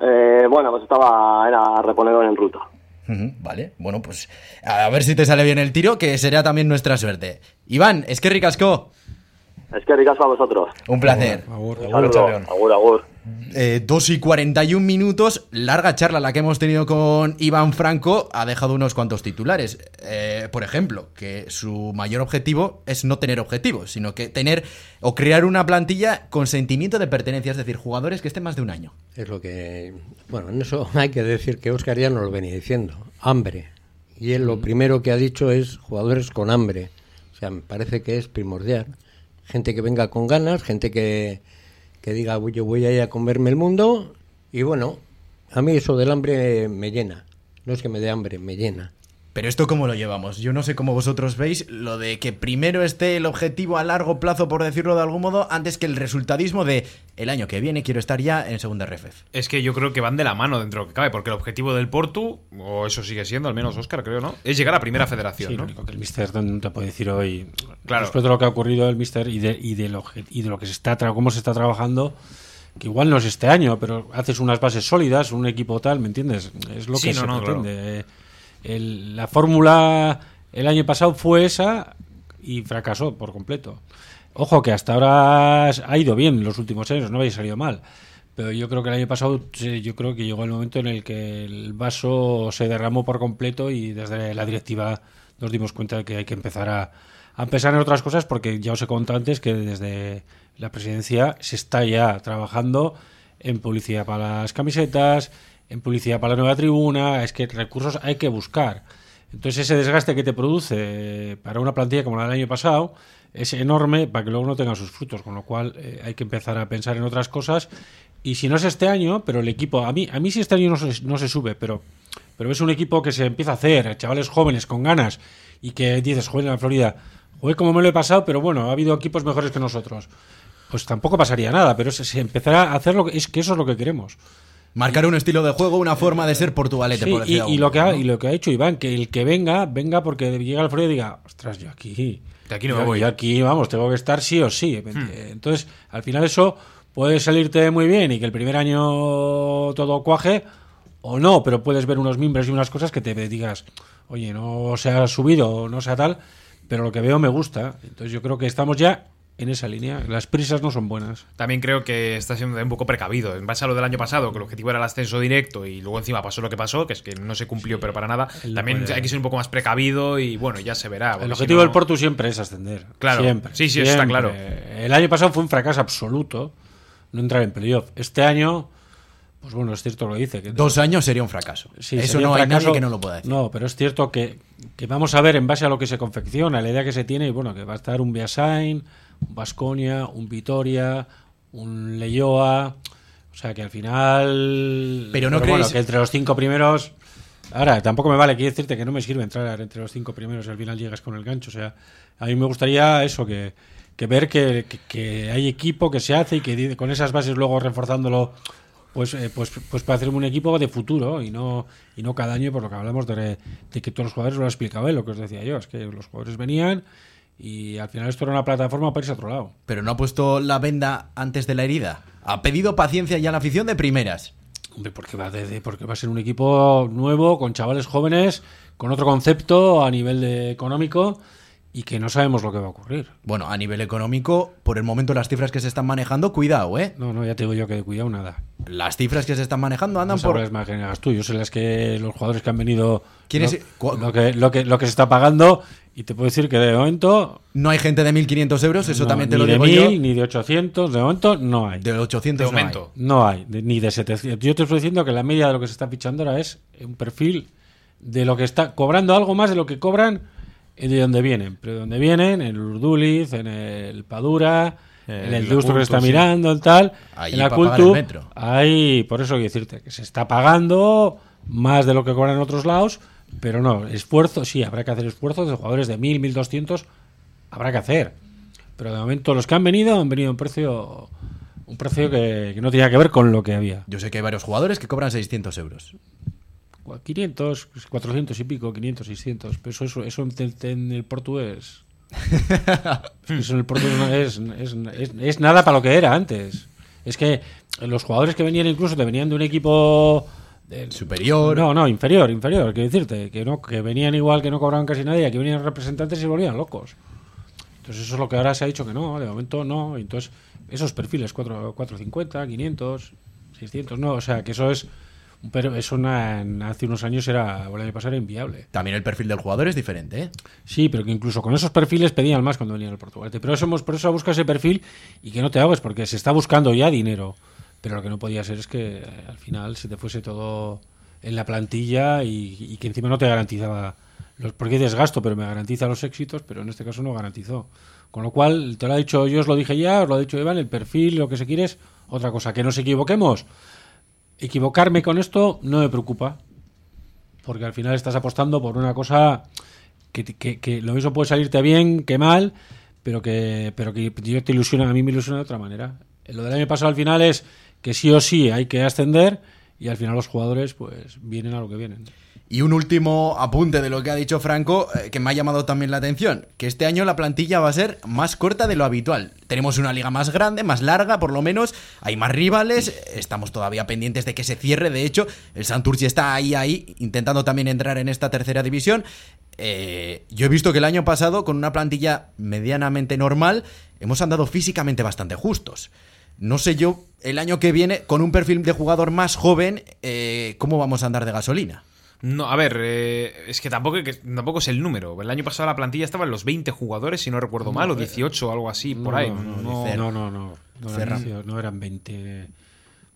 Eh, bueno, pues estaba, era reponedor en ruta. Vale, bueno, pues a ver si te sale bien el tiro, que será también nuestra suerte. Iván, es que ricasco. Es que ricas para vosotros. Un placer. Agur, Un agur. Agur, agur. Eh, 2 y 41 minutos, larga charla la que hemos tenido con Iván Franco, ha dejado unos cuantos titulares. Eh, por ejemplo, que su mayor objetivo es no tener objetivos, sino que tener o crear una plantilla con sentimiento de pertenencia, es decir, jugadores que estén más de un año. Es lo que. Bueno, en eso hay que decir que Oscar ya nos lo venía diciendo. Hambre. Y él lo primero que ha dicho es jugadores con hambre. O sea, me parece que es primordial. Gente que venga con ganas, gente que, que diga, "Uy, yo voy a ir a comerme el mundo. Y bueno, a mí eso del hambre me llena. No es que me dé hambre, me llena. Pero esto cómo lo llevamos? Yo no sé cómo vosotros veis lo de que primero esté el objetivo a largo plazo, por decirlo de algún modo, antes que el resultadismo de el año que viene quiero estar ya en segunda RFF. Es que yo creo que van de la mano dentro de lo que cabe, porque el objetivo del Portu, o eso sigue siendo, al menos Oscar, creo, ¿no? Es llegar a primera federación, Sí, ¿no? lo único que el Mister no te puede decir hoy. Claro. Después de lo que ha ocurrido el Mister y de, y de, lo, que- y de lo que se está tra- cómo se está trabajando, que igual no es este año, pero haces unas bases sólidas, un equipo tal, ¿me entiendes? Es lo Sí, que no, se no, pretende. El- la fórmula el año pasado fue esa y fracasó por completo. Ojo que hasta ahora ha ido bien en los últimos años, no había salido mal. Pero yo creo que el año pasado, yo creo que llegó el momento en el que el vaso se derramó por completo y desde la directiva nos dimos cuenta de que hay que empezar a, a pensar en otras cosas porque ya os he contado antes que desde la presidencia se está ya trabajando en publicidad para las camisetas, en publicidad para la nueva tribuna, es que recursos hay que buscar. Entonces ese desgaste que te produce eh, para una plantilla como la del año pasado es enorme para que luego no tenga sus frutos, con lo cual eh, hay que empezar a pensar en otras cosas. Y si no es este año, pero el equipo, a mí, a mí sí este año no se, no se sube, pero, pero es un equipo que se empieza a hacer, chavales jóvenes con ganas y que dices, joder, en la Florida, joder, como me lo he pasado, pero bueno, ha habido equipos mejores que nosotros. Pues tampoco pasaría nada, pero se, se empezará a hacer lo que es que eso es lo que queremos. Marcar un estilo de juego, una forma de ser portugalete, Sí, por y, y lo que ha, y lo que ha hecho Iván, que el que venga, venga porque llega al Florida y diga, ostras, yo aquí. De aquí no yo, me voy". Hmm. yo aquí, vamos, tengo que estar sí o sí. Entonces, al final eso puede salirte muy bien y que el primer año todo cuaje, o no, pero puedes ver unos mimbres y unas cosas que te digas, oye, no se ha subido, no sea tal, pero lo que veo me gusta. Entonces yo creo que estamos ya en esa línea. Las prisas no son buenas. También creo que está siendo un poco precavido. En base a lo del año pasado, que el objetivo era el ascenso directo y luego encima pasó lo que pasó, que es que no se cumplió, pero para nada. También puede- hay que ser un poco más precavido y bueno, ya se verá. El si objetivo no- del Porto siempre es ascender. Claro. Siempre. Sí, sí, eso está claro. El año pasado fue un fracaso absoluto no entrar en playoff. Este año, pues bueno, es cierto lo que dice. Que Dos años sería un fracaso. Sí, Eso no hay fracaso. nadie que no lo pueda decir. No, pero es cierto que, que vamos a ver en base a lo que se confecciona, la idea que se tiene, y bueno, que va a estar un Beasain, un Basconia, un Vitoria, un Leyoa. O sea que al final. Pero no bueno, creéis- que entre los cinco primeros. Ahora, tampoco me vale, quiero decirte que no me sirve entrar entre los cinco primeros y al final llegas con el gancho. O sea, a mí me gustaría eso, que, que ver que, que- que hay equipo que se hace y que con esas bases luego reforzándolo pues, eh, pues, pues para hacer un equipo de futuro y no, y no cada año por lo que hablamos de, de que todos los jugadores lo ha explicado él, lo que os decía yo, es que los jugadores venían y al final esto era una plataforma para irse a otro lado. Pero no ha puesto la venda antes de la herida. Ha pedido paciencia ya a la afición de primeras. Hombre, porque va, de- de- porque va a ser un equipo nuevo, con chavales jóvenes, con otro concepto a nivel de económico y que no sabemos lo que va a ocurrir. Bueno, a nivel económico, por el momento las cifras que se están manejando, cuidado, ¿eh? No, no, ya te digo yo que de cuidado nada. Las cifras que se están manejando andan No por... sabrás más tú. Yo sé las que los jugadores que han venido. ¿Quién lo, es- lo que, lo, que, lo que se está pagando. Y te puedo decir que de momento. No hay gente de 1.500 euros, eso no, también te ni lo de digo 1000, yo. ni de 800. De momento no hay. De 800 De no hay. momento. No hay, de- ni de 700. Yo te estoy diciendo que la media de lo que se está fichando ahora es un perfil de lo que está cobrando algo más de lo que cobran eh, de donde vienen. Pero de donde vienen, en el Urduliz, en el Padura, en el Deusto que está sí. mirando, el tal. Allí en la Cultu. Ahí, por eso quiero decirte que se está pagando más de lo que cobran en otros lados. Pero no, esfuerzo, sí, habrá que hacer esfuerzos de jugadores de 1000, 1200, habrá que hacer. Pero de momento los que han venido han venido a un precio un precio que, que no tenía que ver con lo que había. Yo sé que hay varios jugadores que cobran 600 euros. 500, 400 y pico, 500, 600. Pero eso, eso, eso en, en el portugués. eso en el portugués no es, es, es- es nada para lo que era antes. Es que los jugadores que venían incluso te venían de un equipo. Superior. No, no, inferior, inferior. Quiero decirte que, no, que venían igual, que no cobraban casi nadie, aquí venían representantes y se volvían locos. Entonces eso es lo que ahora se ha dicho que no, de momento no. Entonces esos perfiles, 4, 450, 500, 600, no. O sea, que eso es... Pero eso una- hace unos años era, o el año pasado era inviable. También el perfil del jugador es diferente, ¿eh? Sí, pero que incluso con esos perfiles pedían más cuando venían al Portugal. Pero eso, hemos- por eso busca ese perfil y que no te hagas, porque se está buscando ya dinero. Pero lo que no podía ser es que eh, al final se te fuese todo en la plantilla y, que encima no te garantizaba. Los, porque desgasto, pero me garantiza los éxitos, pero en este caso no garantizó. Con lo cual, te lo ha dicho, yo os lo dije ya, os lo ha dicho Iván, el perfil, lo que se quiere es otra cosa. Que nos equivoquemos. Equivocarme con esto no me preocupa, porque al final estás apostando por una cosa que, que- que lo mismo puede salirte bien que mal, pero que, pero que yo te ilusiona, a mí me ilusiona de otra manera. Lo del año pasado al final es que sí o sí hay que ascender y al final los jugadores pues vienen a lo que vienen. Y un último apunte de lo que ha dicho Franco, eh, que me ha llamado también la atención, que este año la plantilla va a ser más corta de lo habitual. Tenemos una liga más grande, más larga, por lo menos, hay más rivales, estamos todavía pendientes de que se cierre, de hecho, el Santurci está ahí, ahí, intentando también entrar en esta tercera división. Eh, yo he visto que el año pasado, con una plantilla medianamente normal, hemos andado físicamente bastante justos. No sé yo, el año que viene, con un perfil de jugador más joven, eh, ¿cómo vamos a andar de gasolina? No, a ver, eh, es que tampoco, que tampoco es el número. El año pasado la plantilla estaba en los 20 jugadores, si no recuerdo mal, o 18 o algo así, por ahí. No, no, No- no, no, no, no eran, Ferran. no eran 20.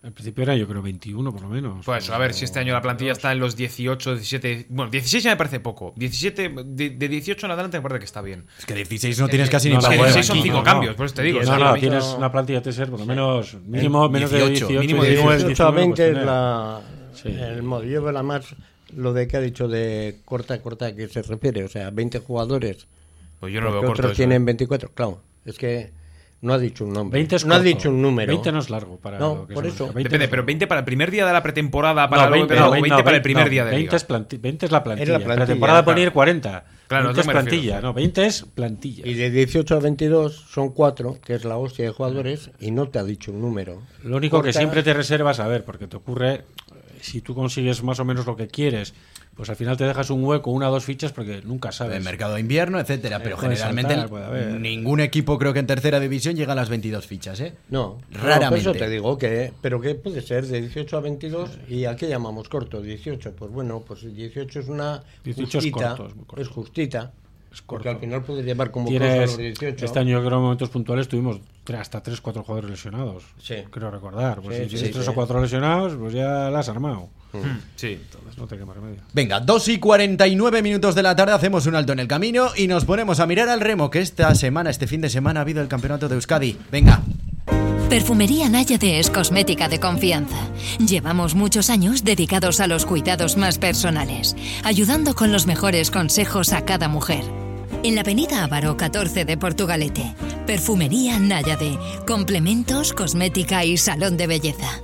Al principio era yo creo 21 por lo menos. Pues a ver si este año la plantilla está en los 18, 17. Bueno, 16 ya me parece poco. 17, de, de 18 en adelante me parece que está bien. Es que 16 no tienes casi no, ni para bueno, 16 son aquí 5 no, cambios, no. por eso te digo. no, o sea, no, tienes una plantilla de ser por lo menos mínimo, menos 18, de 18. mínimo de 19, 18 18 a 19, 20 es pues la, Sí. el modelo la más lo de que ha dicho de corta corta a qué se refiere o sea 20 jugadores Pues yo no lo veo corto. otros eso, tienen ¿eh? 24 claro es que no ha dicho un nombre 20 es no ha dicho un número 20 no es largo para No, lo que por es eso. América. 20 Depende, pero largo. 20 para el primer día de la pretemporada, para No, luego- 20, pero no, 20 no, para el primer no, día de 20 liga. es, planti- 20 es la plantilla. Es la plantilla, Pretemporada claro. puede ir 40. Claro, 20 eso es refiero. plantilla. No, 20 es plantilla. y de 18 a 22 son 4 que es la hostia de jugadores y no te ha dicho un número Lo único que siempre te reservas, a ver, porque te ocurre, si tú consigues más o menos lo que quieres, pues al final te dejas un hueco, una o dos fichas, porque nunca sabes. el mercado de invierno, etcétera, pero puede generalmente saltar, ningún equipo creo que en tercera división llega a las 22 fichas, ¿eh? No, Raramente. No, por eso te digo que, pero que puede ser de 18 a 22 y a qué llamamos corto, 18. Pues bueno, pues 18 es una 18 es justita, corto, es muy corto. es justita, Es porque corto. al final puedes llevar como Tienes, los 18. este año creo en momentos puntuales tuvimos hasta 3 4 jugadores lesionados. Sí. Creo recordar. Pues Sí, si sí, tienes 3 sí. o 4 lesionados, pues ya la has armado. Mm, Sí. Entonces no te quema remedio. Venga, 2 y 49 minutos de la tarde, hacemos un alto en el camino y nos ponemos a mirar al remo, que esta semana, este fin de semana ha habido el campeonato de Euskadi. Venga, Perfumería Náyade es cosmética de confianza. Llevamos muchos años dedicados a los cuidados más personales, ayudando con los mejores consejos a cada mujer. En la avenida Ávaro 14 de Portugalete, Perfumería Náyade, complementos, cosmética y salón de belleza.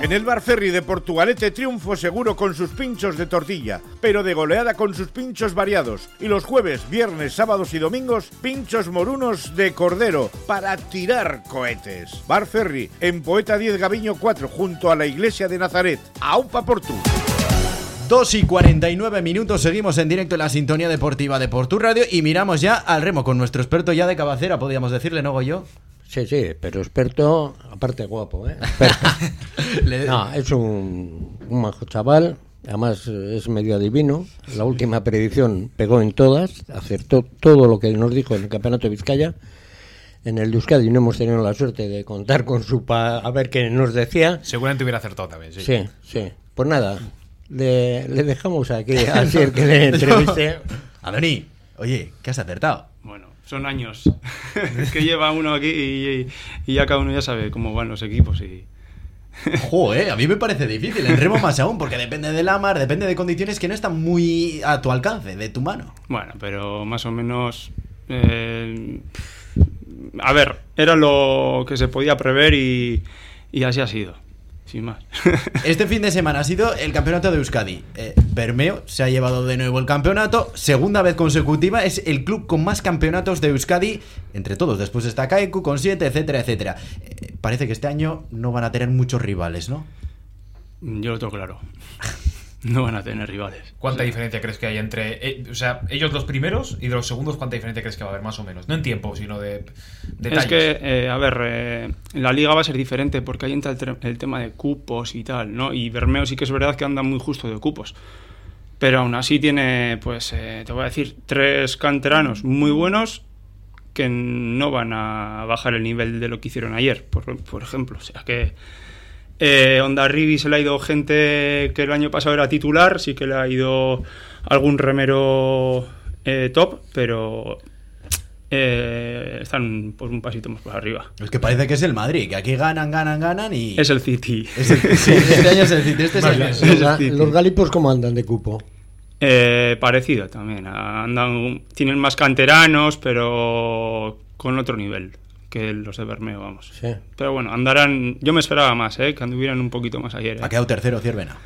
En el Bar Ferry de Portugalete triunfo seguro con sus pinchos de tortilla, pero de goleada con sus pinchos variados. Y los jueves, viernes, sábados y domingos, pinchos morunos de cordero para tirar cohetes. Bar Ferry, en Poeta 10 Gaviño 4, junto a la iglesia de Nazaret. ¡Aupa Portu! 2 y 49 minutos, seguimos en directo en la sintonía deportiva de Portu Radio y miramos ya al remo con nuestro experto ya de cabecera, podríamos decirle, ¿no, yo? Sí, sí, pero experto, aparte guapo, ¿eh? No, es un, un majo chaval, además es medio adivino. La última predicción pegó en todas, acertó todo lo que nos dijo en el Campeonato de Vizcaya. En el de Euskadi no hemos tenido la suerte de contar con su pa a ver qué nos decía. Seguramente hubiera acertado también, sí. Sí, sí. Pues nada, le, le dejamos aquí así el que le entreviste. Adoni, oye, ¿qué has acertado? Son años que lleva uno aquí y, y ya cada uno ya sabe cómo van los equipos y Joder, a mí me parece difícil, el remo más aún, porque depende de la mar, depende de condiciones que no están muy a tu alcance, de tu mano. bueno, pero más o menos eh, a ver, era lo que se podía prever y, y así ha sido, sin más. Este fin de semana ha sido el campeonato de Euskadi. Eh, Bermeo se ha llevado de nuevo el campeonato, segunda vez consecutiva, es el club con más campeonatos de Euskadi, entre todos. Después está Kaiku con siete, etcétera, etcétera. Eh, parece que este año no van a tener muchos rivales, ¿no? Yo lo tengo claro. No van a tener rivales. ¿Cuánta diferencia crees que hay entre, eh, o sea, ellos los primeros y de los segundos, cuánta diferencia crees que va a haber más o menos? No en tiempo, sino de detalles. Es que, eh, a ver, eh, la liga va a ser diferente porque ahí entra el, el tema de cupos y tal, ¿no? Y Bermeo sí que es verdad que anda muy justo de cupos. Pero aún así tiene, pues, eh, te voy a decir, tres canteranos muy buenos que no van a bajar el nivel de lo que hicieron ayer, por, por ejemplo. O sea que eh, Onda Rivi se le ha ido gente que el año pasado era titular, sí que le ha ido algún remero eh, top, pero eh, están pues, un pasito más por arriba. Es que parece que es el Madrid, que aquí ganan, ganan, ganan y... Es el City. Es el- sí, este año es el City, este es el- ga- los galipos, ¿cómo andan de cupo? Eh, parecido también. Andan, tienen más canteranos, pero con otro nivel que los de Bermeo, vamos. Sí. Pero bueno, andarán. Yo me esperaba más, ¿eh? que anduvieran un poquito más ayer. ¿eh? Ha quedado tercero Ciervena.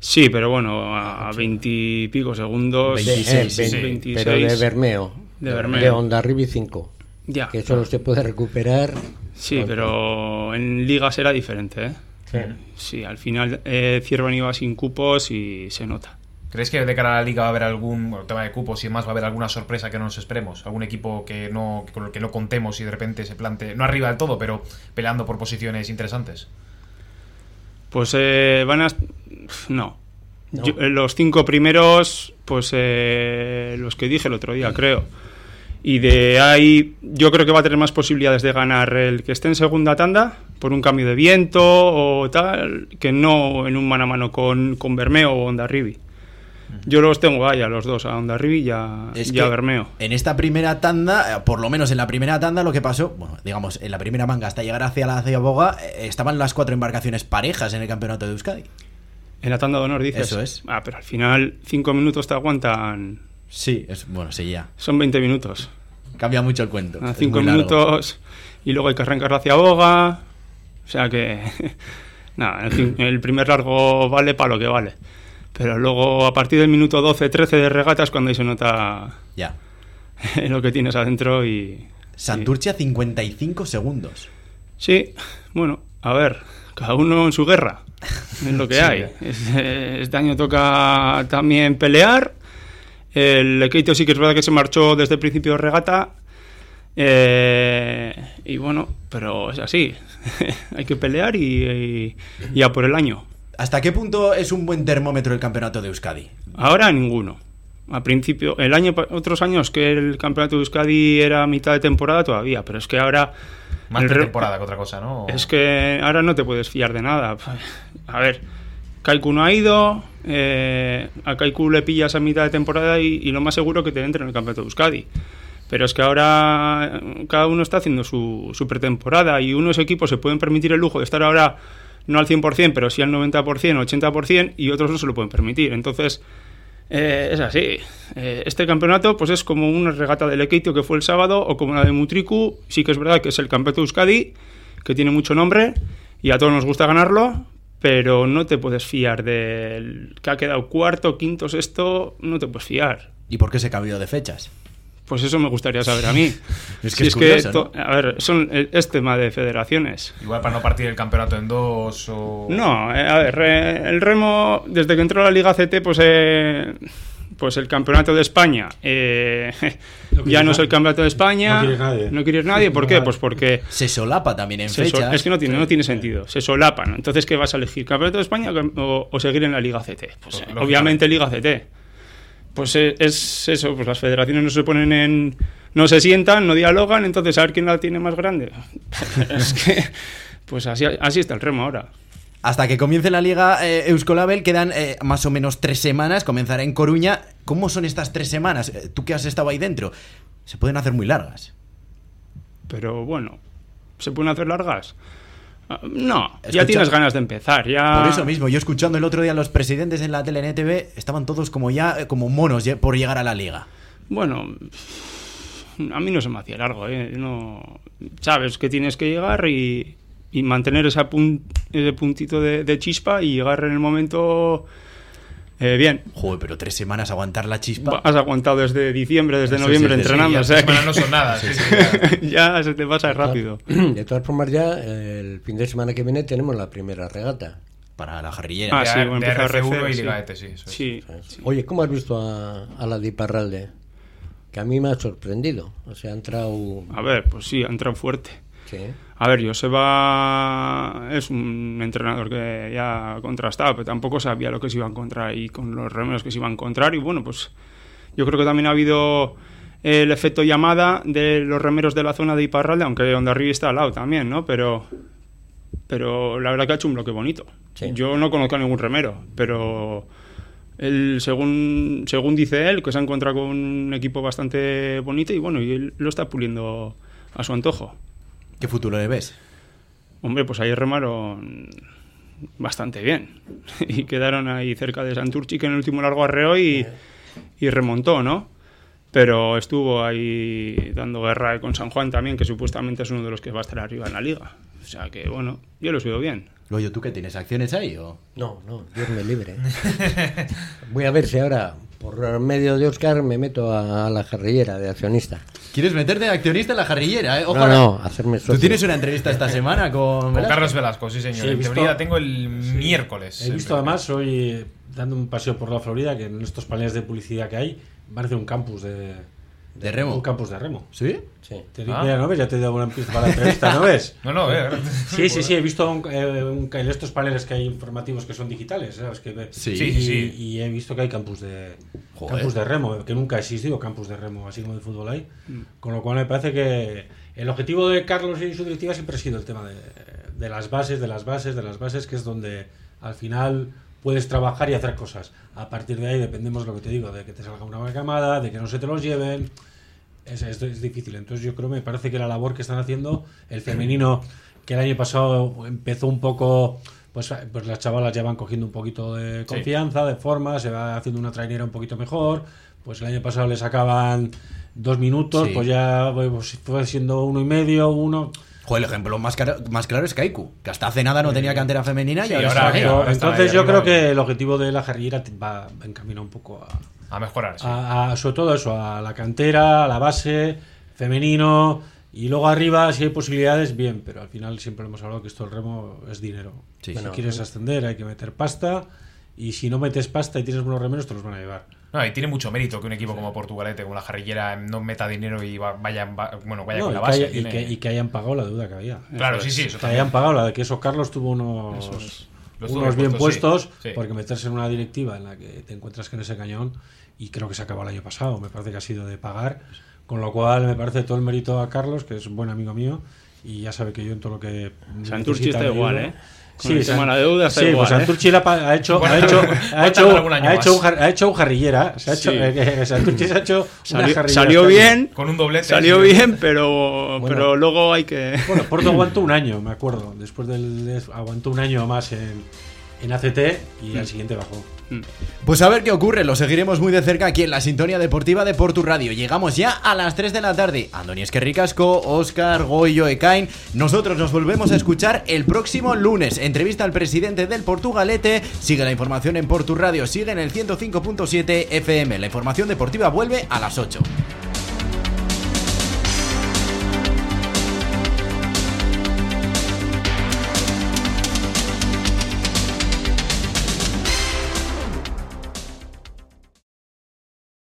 Sí, pero bueno, a veintipico segundos. De- eh, sí, vein- 26. Pero de Bermeo. De Bermeo. De Onda Rivi 5. Ya. Que solo se puede recuperar. Sí, pero en ligas era diferente, ¿eh? Sí. Sí, al final eh, Ciervan iba sin cupos y se nota. ¿Crees que de cara a la liga va a haber algún bueno, tema de cupos y demás, va a haber alguna sorpresa que no nos esperemos? ¿Algún equipo que no, con el que no contemos y de repente se plante, no arriba del todo, pero peleando por posiciones interesantes? Pues eh, van a... No. No. Yo- eh, los cinco primeros, pues eh, los que dije el otro día, creo. Y de ahí yo creo que va a tener más posibilidades de ganar el que esté en segunda tanda por un cambio de viento o tal, que no en un mano a mano con, con Bermeo o Onda Rivi. Yo los tengo ahí a los dos, a Onda Rivi y a, Es y a Bermeo. En esta primera tanda, eh, por lo menos en la primera tanda, lo que pasó, bueno, digamos, en la primera manga hasta llegar hacia la Ciaboga, eh, estaban las cuatro embarcaciones parejas en el campeonato de Euskadi. En la tanda de honor dices. Eso es. Ah, pero al final cinco minutos te aguantan. Sí, es bueno, sí, ya. Son 20 minutos. Cambia mucho el cuento. a es cinco minutos y luego hay que arrancar hacia boga. O sea que. nada, el, el primer largo vale para lo que vale. Pero luego a partir del minuto 12-13 de regata es cuando ahí se nota Ya. lo que tienes adentro y. Santurcia 55 segundos. Sí, bueno, a ver, cada uno en su guerra. Es lo que Sí. hay. Es- Este año toca también pelear. El Keito sí que es verdad que se marchó desde el principio de regata. Eh, y bueno, pero es así. hay que pelear y, y, y a por el año. ¿Hasta qué punto es un buen termómetro el campeonato de Euskadi? Ahora ninguno. Al principio, el año, otros años que el campeonato de Euskadi era mitad de temporada todavía, pero es que ahora Más de temporada que otra cosa, ¿no? Es que ahora no te puedes fiar de nada. A ver, Kaiku no ha ido, eh, a Kaiku le pillas a mitad de temporada y, y lo más seguro que te entre en el campeonato de Euskadi. Pero es que ahora eh, cada uno está haciendo su, su pretemporada y unos equipos se pueden permitir el lujo de estar ahora no al 100%, pero sí al 90%, 80% y otros no se lo pueden permitir. Entonces, eh, es así. Eh, este campeonato pues es como una regata del Ekeitio que fue el sábado o como la de Mutriku. Sí que es verdad que es el campeonato de Euskadi, que tiene mucho nombre y a todos nos gusta ganarlo, pero no te puedes fiar del que ha quedado cuarto, quinto, sexto, no te puedes fiar. ¿Y por qué se cambió de fechas? Pues eso me gustaría saber a mí. Es Si que es curioso, to- A ver, son, es tema de federaciones. Igual para no partir el campeonato en dos o... No, eh, a ver, eh, el remo, desde que entró a la Liga CT, pues, eh, pues el campeonato de España eh, No ya no es el campeonato de España. No quiere nadie. No quiere nadie. ¿Por qué? Pues porque Se solapa también en fechas. es que no tiene, no tiene sentido. Se solapan. Entonces, ¿qué vas a elegir? ¿Campeonato de España o, o seguir en la Liga CT? Pues, eh, lógicamente. obviamente Liga CT. Pues eh, es eso, pues las federaciones no se ponen en... No se sientan, no dialogan, entonces a ver quién la tiene más grande. es que... Pues así, así está el remo ahora. Hasta que comience la liga eh, Euskolabel quedan eh, más o menos tres semanas, comenzará en Coruña. ¿Cómo son estas tres semanas? Eh, Tú que has estado ahí dentro, se pueden hacer muy largas. Pero bueno, ¿se pueden hacer largas? Ah, No, Escucha- ya tienes ganas de empezar. Ya... Por eso mismo, yo escuchando el otro día a los presidentes en la tele en ETV, estaban todos como ya, eh, como monos por llegar a la liga. Bueno, a mí no se me hacía largo, ¿eh? No, sabes que tienes que llegar y, y mantener esa pun- ese puntito de, de chispa y llegar en el momento eh, bien. Joder, pero tres semanas aguantar la chispa. Has aguantado desde diciembre, desde noviembre sí, sí, entrenando, ya o sea tres que- semanas no son nada. sí, sí, ya. ya se te pasa rápido. De todas formas, ya eh, el fin de semana que viene tenemos la primera regata. Para la jarrillera. Ah, sí, De- de RC1 RC, y sí. Liga ET, sí, eso es. Sí, Oye, ¿cómo has visto a, a la de Iparralde? Que a mí me ha sorprendido. O sea, ha entrado. a ver, pues sí, ha entrado fuerte. Sí. A ver, Joseba es un entrenador que ya ha contrastado, pero tampoco sabía lo que se iba a encontrar ahí con los remeros que se iba a encontrar. Y bueno, pues yo creo que también ha habido el efecto llamada de los remeros de la zona de Iparralde, aunque Ondarribi está al lado también, ¿no? Pero, pero la verdad que ha hecho un bloque bonito. Sí. Yo no conozco a ningún remero, pero él, según, según dice él, que se ha encontrado con un equipo bastante bonito y bueno, y él lo está puliendo a su antojo. ¿Qué futuro le ves? Hombre, pues ahí remaron bastante bien. Y quedaron ahí cerca de Santurchi, que en el último largo arreó y, y remontó, ¿no? Pero estuvo ahí dando guerra con San Juan también, que supuestamente es uno de los que va a estar arriba en la liga. O sea que, bueno, yo lo sido bien. Goyo, ¿tú qué tienes? ¿Acciones ahí o...? No, no, Dios me libre. Voy a ver si ahora, por medio de Oscar, me meto a, a la jarrillera de accionista. ¿Quieres meterte de accionista en la jarrillera, eh? No, Ojalá. no, hacerme Tú socio. tienes una entrevista esta semana con... Con? Carlos Velasco, sí, señor. Sí, en visto- teoría tengo el miércoles. He visto además hoy, dando un paseo por la Florida, que en estos paneles de publicidad que hay, parece un campus de, ¿De remo? Un campus de remo. ¿Sí? Sí. Te Ah. mira, ¿no ves? Ya te he dado una pista para la entrevista, ¿no ves? No, no, eh. Sí, sí, sí, he visto un- eh, un- en estos paneles que hay informativos que son digitales, ¿sabes? Que, Sí. Sí, y, sí, sí. y he visto que hay campus de Joder. campus de remo, que nunca ha existido campus de remo, así como de fútbol hay. Mm. Con lo cual me parece que el objetivo de Carlos y su directiva siempre ha sido el tema de, de las bases, de las bases, de las bases, que es donde al final puedes trabajar y hacer cosas. A partir de ahí dependemos de lo que te digo, de que te salga una buena camada, de que no se te los lleven. Es, es, es difícil. Entonces yo creo, me parece que la labor que están haciendo, el femenino, que el año pasado empezó un poco, pues, pues las chavalas ya van cogiendo un poquito de confianza, de forma, se va haciendo una trainera un poquito mejor. Pues el año pasado le sacaban dos minutos, Sí. pues ya pues, fue siendo uno y medio, uno. Joder, el ejemplo más, caro- más claro es Kaiku, que hasta hace nada no tenía cantera femenina y Sí, ahora, está está Entonces yo creo que el objetivo de la jarrillera te va encaminado un poco a, A mejorar, sí. a- a- sobre todo eso, a la cantera, a la base, femenino, y luego arriba, si hay posibilidades, bien, pero al final siempre hemos hablado que esto del remo es dinero. Sí, si quieres ascender hay que meter pasta, y si no metes pasta y tienes buenos remeros, te los van a llevar. No, y tiene mucho mérito que un equipo como Portugalete, como la jarrillera, no meta dinero y va- vaya, va- bueno, vaya No, con y, la que base. haya- y tiene- que, y que hayan pagado la deuda que había. Claro, Eso sí, sí, eso Que también. hayan pagado la de que eso Carlos tuvo unos, es. Los unos bien puestos, sí. puestos, Sí. porque meterse en una directiva en la que te encuentras en ese cañón, y creo que se acabó el año pasado, me parece que ha sido de pagar, con lo cual me parece todo el mérito a Carlos, que es un buen amigo mío, y ya sabe que yo en todo lo que... Santurchi necesita está igual. ¿eh? Con el tema de la deuda está sí, igual, pues ¿eh? Santurchi pa- ha hecho, Bueno, ha hecho, ha hecho, ha hecho un, ha hecho un jarrillera, se ha hecho, Sí. eh, que Santurchi se ha hecho una Salió, jarrillera salió este bien, Con un doblete. salió sí. bien, pero, Bueno. pero luego hay que... Bueno, Porto aguantó un año, me acuerdo. Después del de- aguantó un año más en, en ACT y al siguiente bajó. Pues a ver qué ocurre, lo seguiremos muy de cerca aquí en la sintonía deportiva de Portu Radio. Llegamos ya a las 3 de la tarde. Andoni Esquerricasco, Oscar, Goyo, Ekain. Nosotros nos volvemos a escuchar el próximo lunes. Entrevista al presidente del Portugalete. Sigue la información en Portu Radio, sigue en el 105.7 FM. La información deportiva vuelve a las 8.